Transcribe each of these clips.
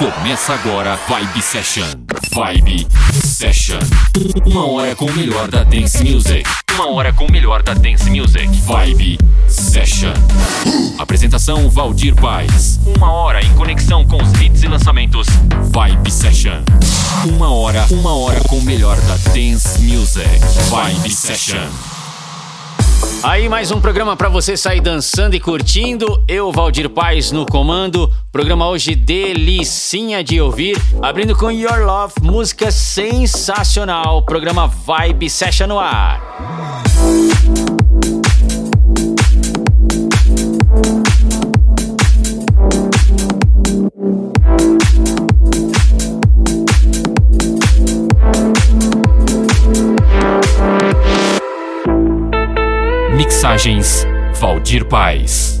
Começa agora Vibe Session. Vibe Session. Uma hora com o melhor da Dance Music. Uma hora com o melhor da Dance Music. Vibe Session. Apresentação Valdir Paz. Uma hora em conexão com os hits e lançamentos. Vibe Session. Uma hora, uma hora com o melhor da Dance Music. Vibe Session. Aí mais um programa para você sair dançando e curtindo. Eu, Valdir Paz, no comando. Programa hoje delicinha de ouvir. Abrindo com Your Love, música sensacional. Programa Vibe Session no ar. Mixagens Valdir Paz.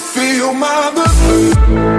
Feel my love?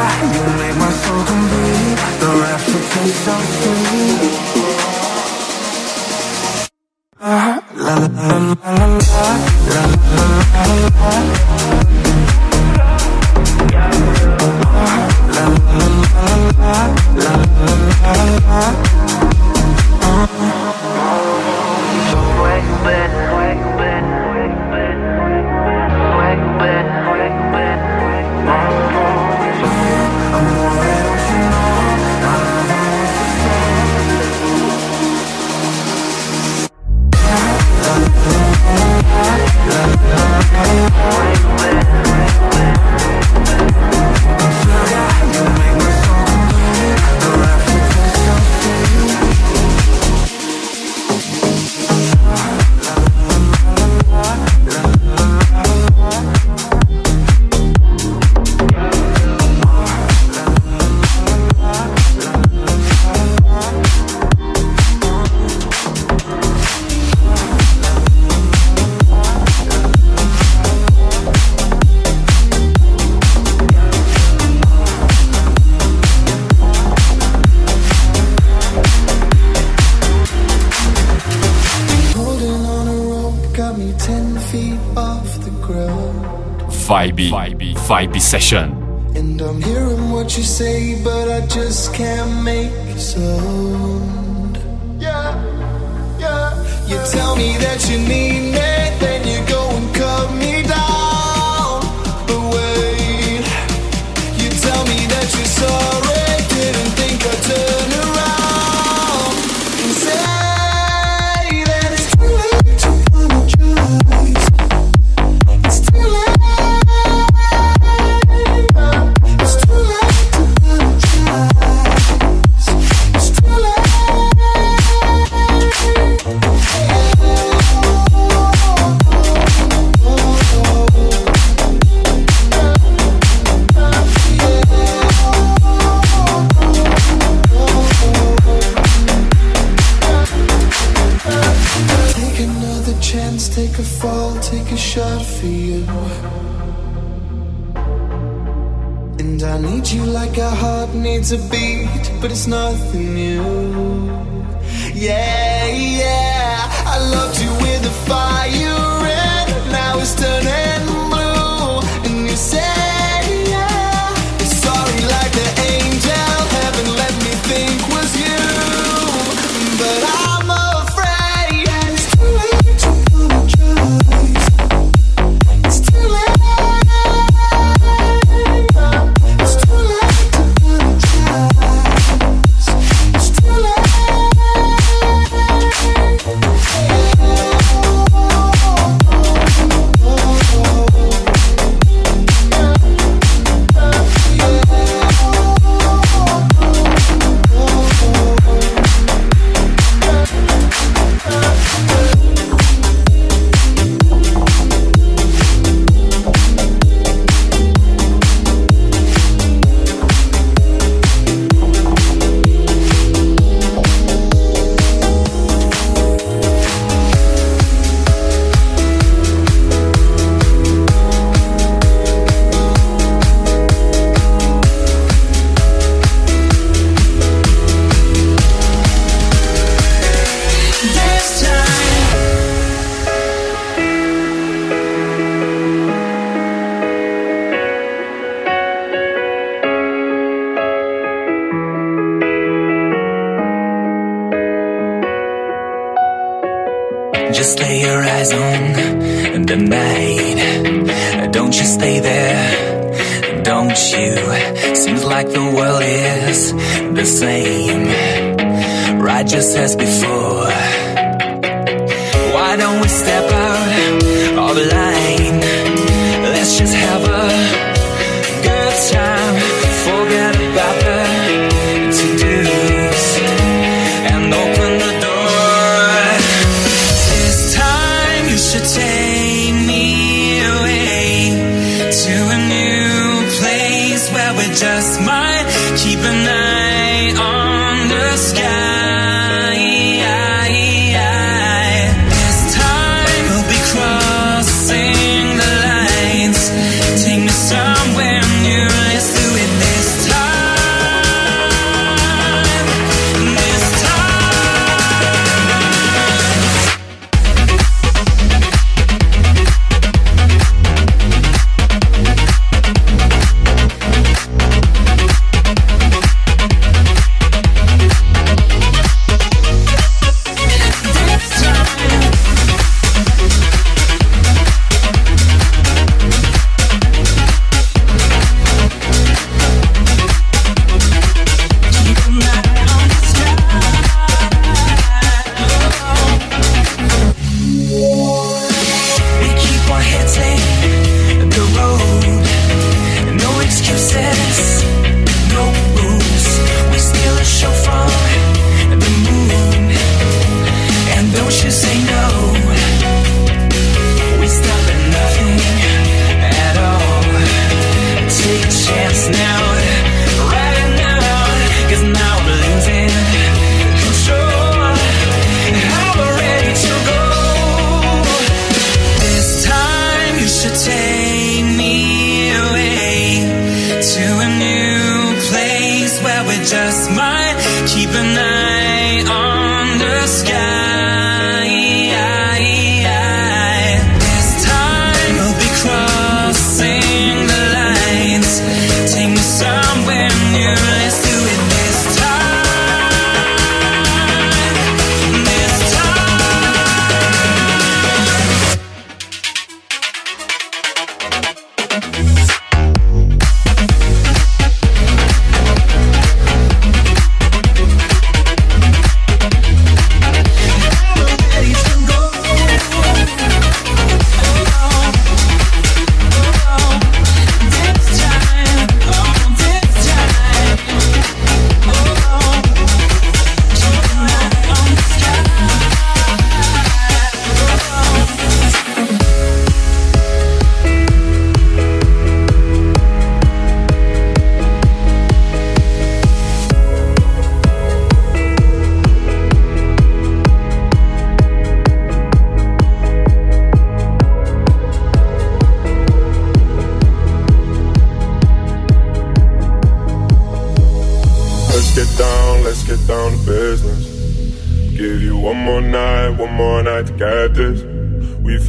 You make my soul complete The rapture tastes so sweet ah, la la la la la la la la la ah, La la la la la la la la la Don't wait, session.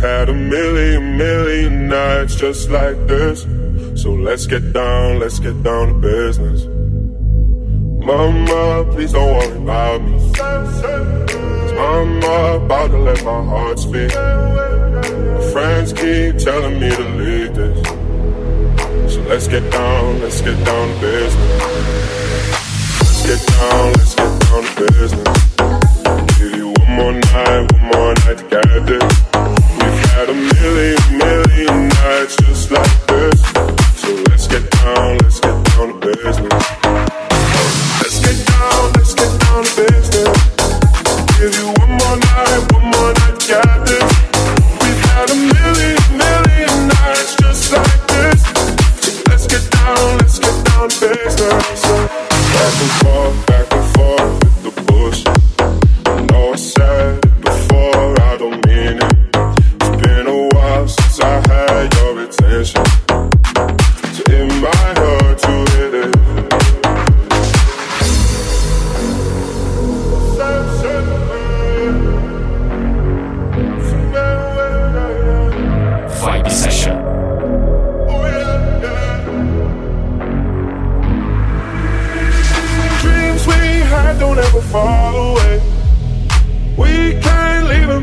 Had a million, million nights just like this. So let's get down, let's get down to business. Mama, please don't worry about me. I'm about to let my heart speak. My friends keep telling me to leave this. So let's get down, let's get down to business. Let's get down, let's get down to business. Give you one more night, one more night to get this. Had a million, million nights just like this.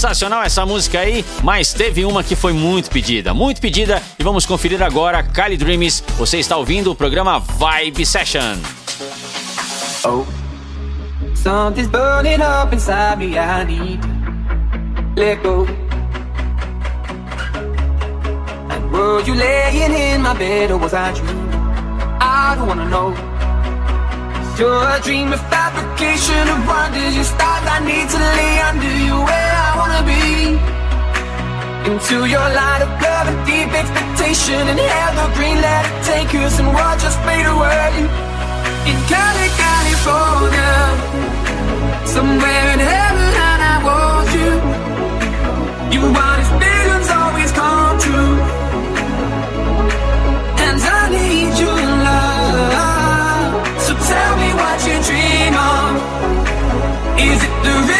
Sensacional essa música aí, mas teve uma que foi muito pedida, muito pedida e vamos conferir agora Kylie Dreams. Você está ouvindo o programa Vibe Session. Oh. Something's burning up inside me, I need to let go. And were you laying in my bed or was I dreaming? I don't wanna know. You're a dream of fabrication of wonders, you stars I need to lay under you wanna be. Into your light of love and deep expectation and evergreen, let it take and we'll just fade away. In Cali, California, somewhere in heaven, and I want you. You want his visions always come true. And I need you in love. So tell me what you dream of. Is it the river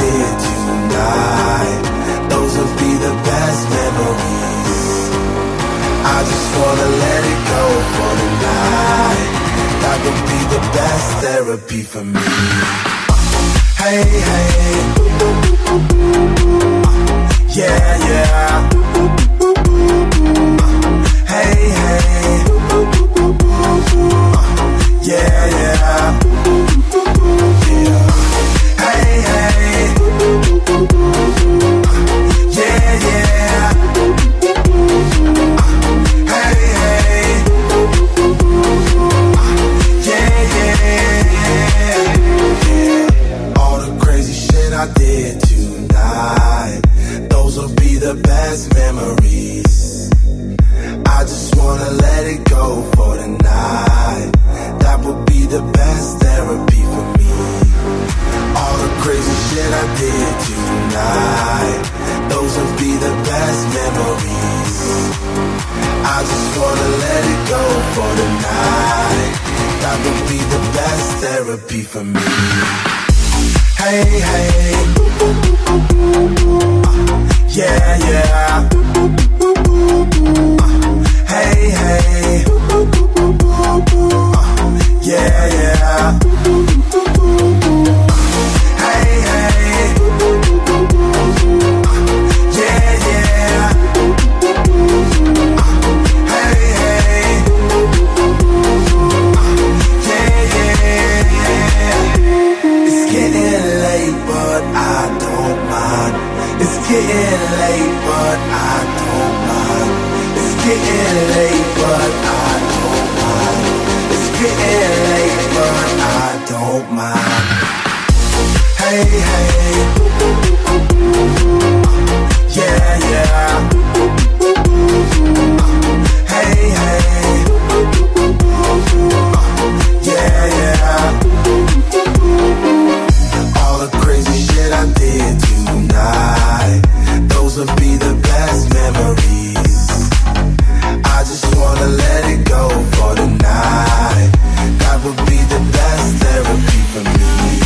did you? Those would be the best memories. I just wanna let it go for the night. That would be the best therapy for me. Hey, hey. Yeah, yeah. Hey, hey. Yeah, yeah. for me. Hey, hey. getting late, but I don't mind. It's getting late, but I don't mind. It's getting late, but I don't mind. Hey, hey. Yeah, yeah. Hey, hey. Yeah, yeah. All the crazy shit I did tonight those would be the best memories. I just wanna let it go for the night. That would be the best therapy for me.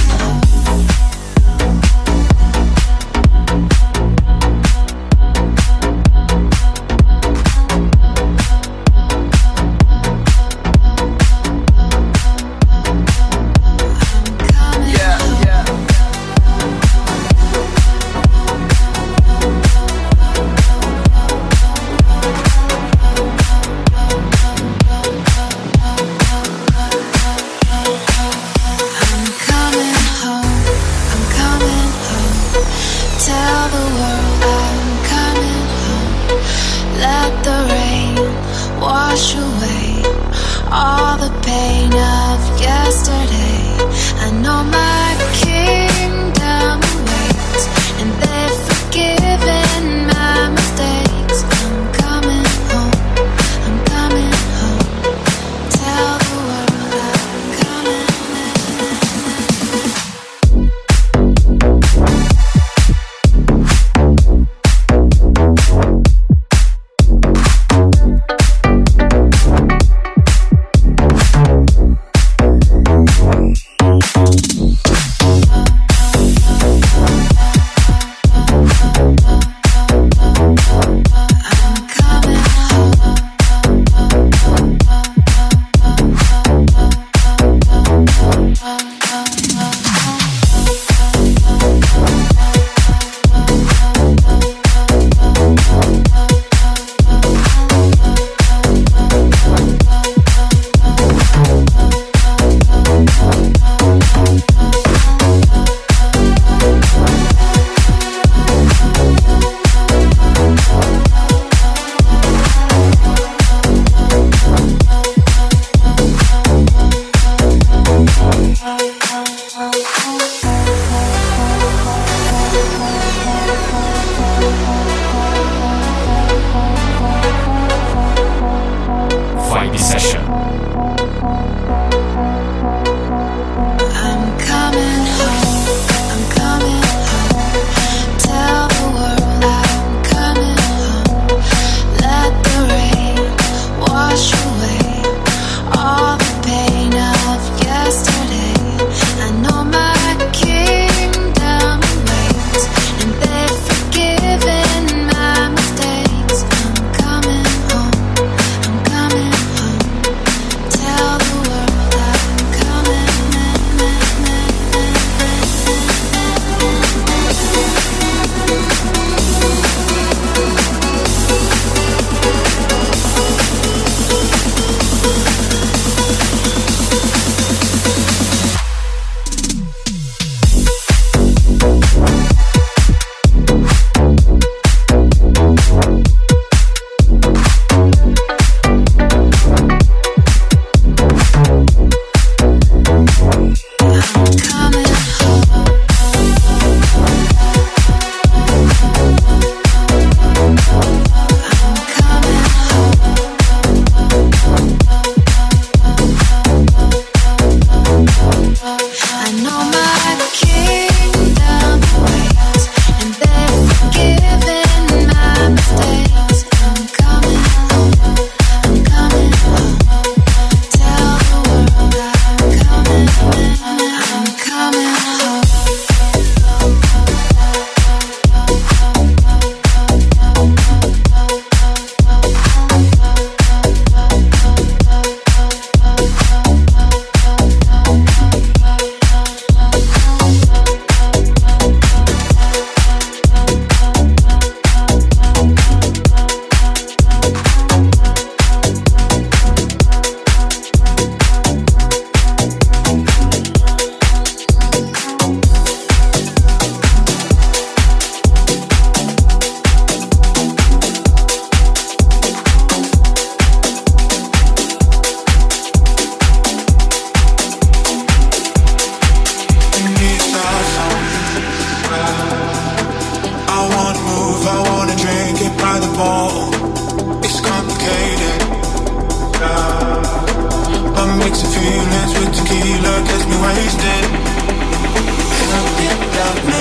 down.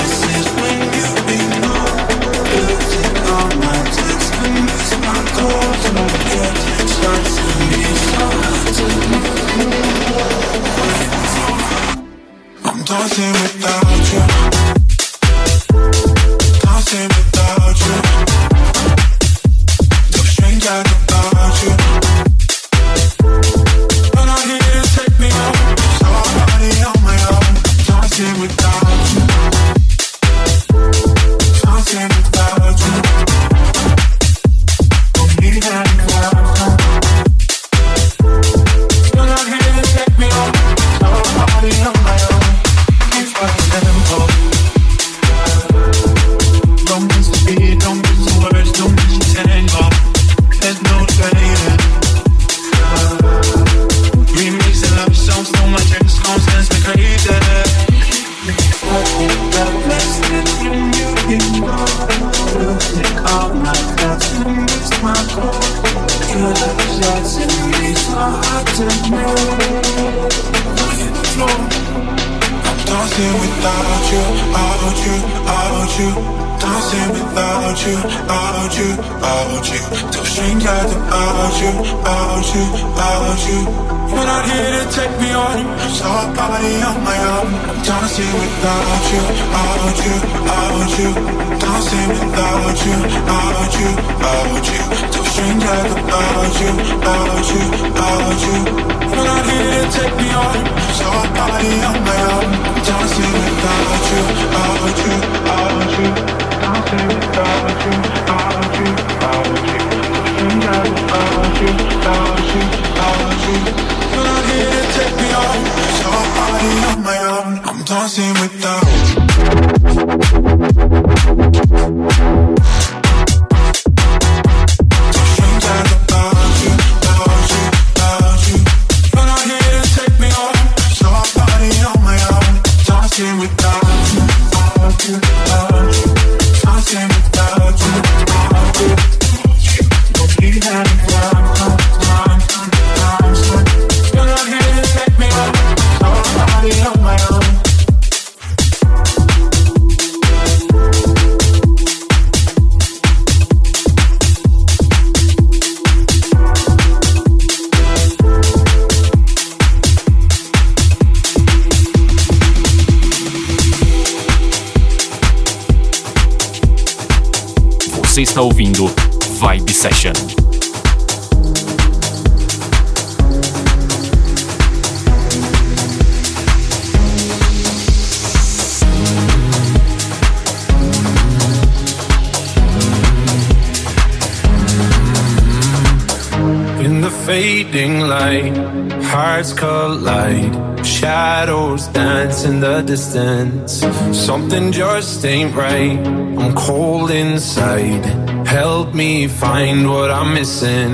distance. Something just ain't right. I'm cold inside. Help me find what I'm missing.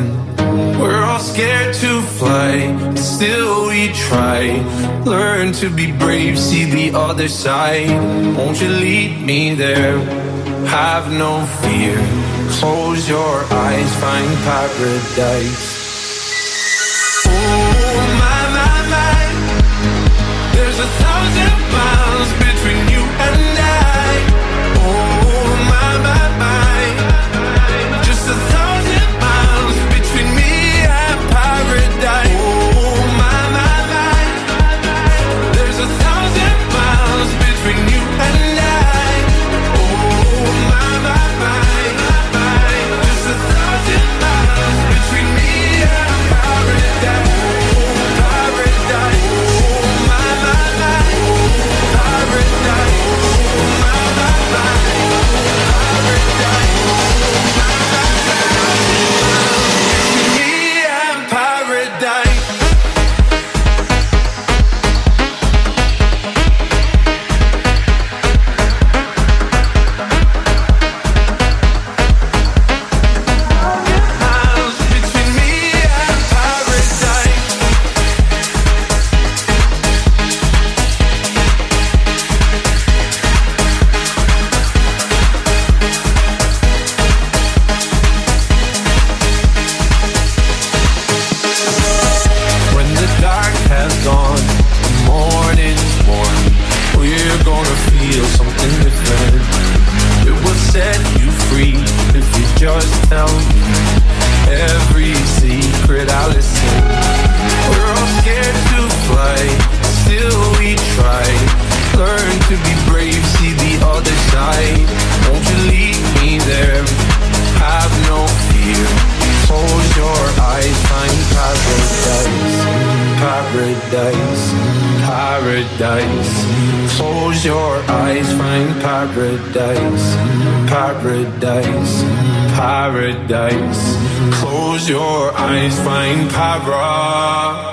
We're all scared to fly, but still we try. Learn to be brave, see the other side. Won't you lead me there? Have no fear. Close your eyes, find paradise. paradise. Close your eyes, find paradise, paradise, paradise. Close your eyes, find paradise.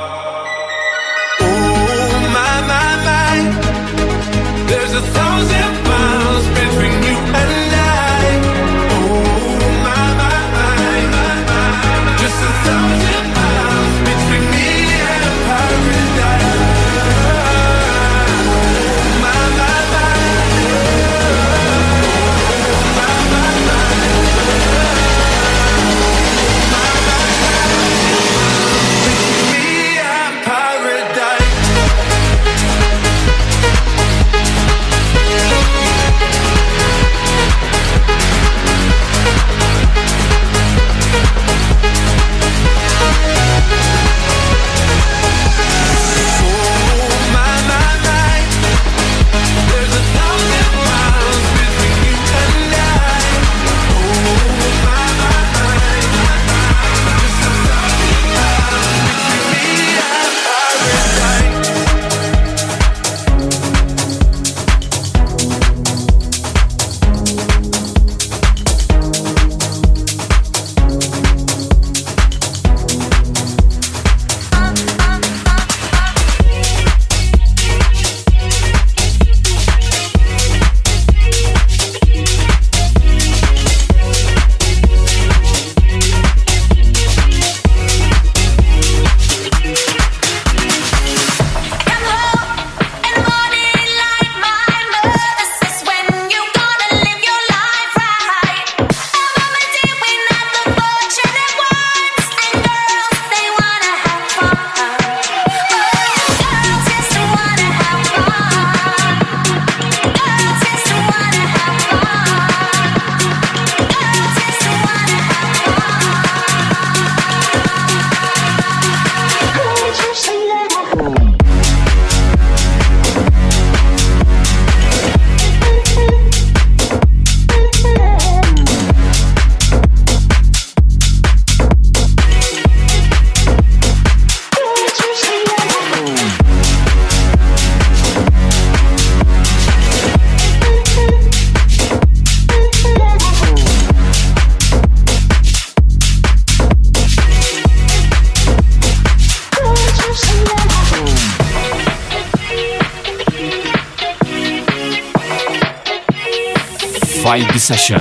session.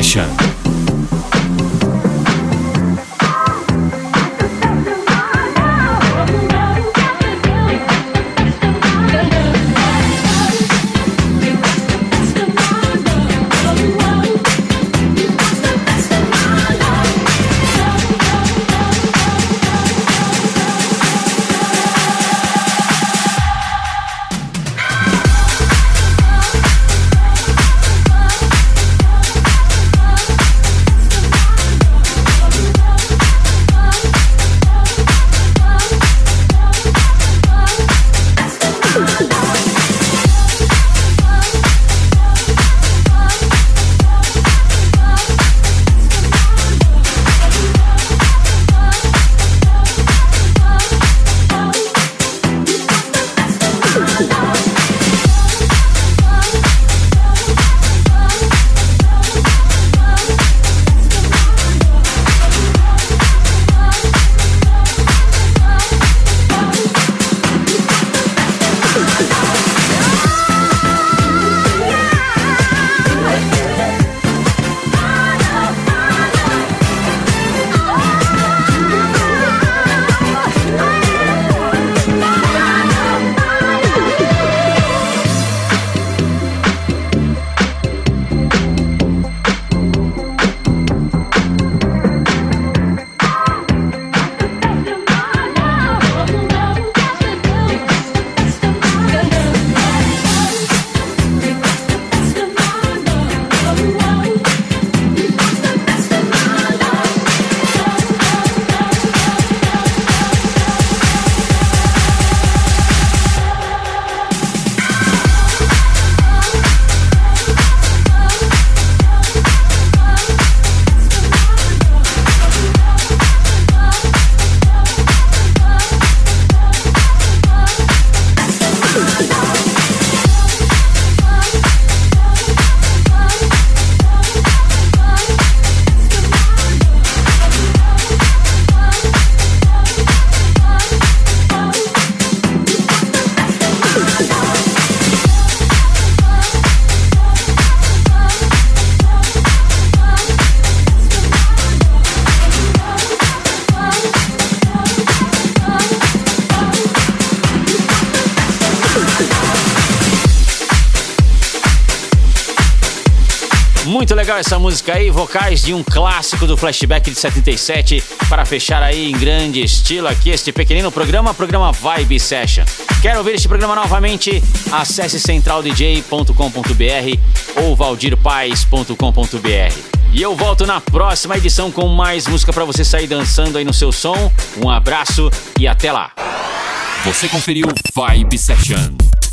Session. Legal essa música aí, vocais de um clássico do flashback de 77 para fechar aí em grande estilo aqui este pequenino programa, programa Vibe Session. Quer ouvir este programa novamente? Acesse centraldj.com.br ou valdirpaes.com.br. E eu volto na próxima edição com mais música para você sair dançando aí no seu som. Um abraço e até lá. Você conferiu Vibe Session.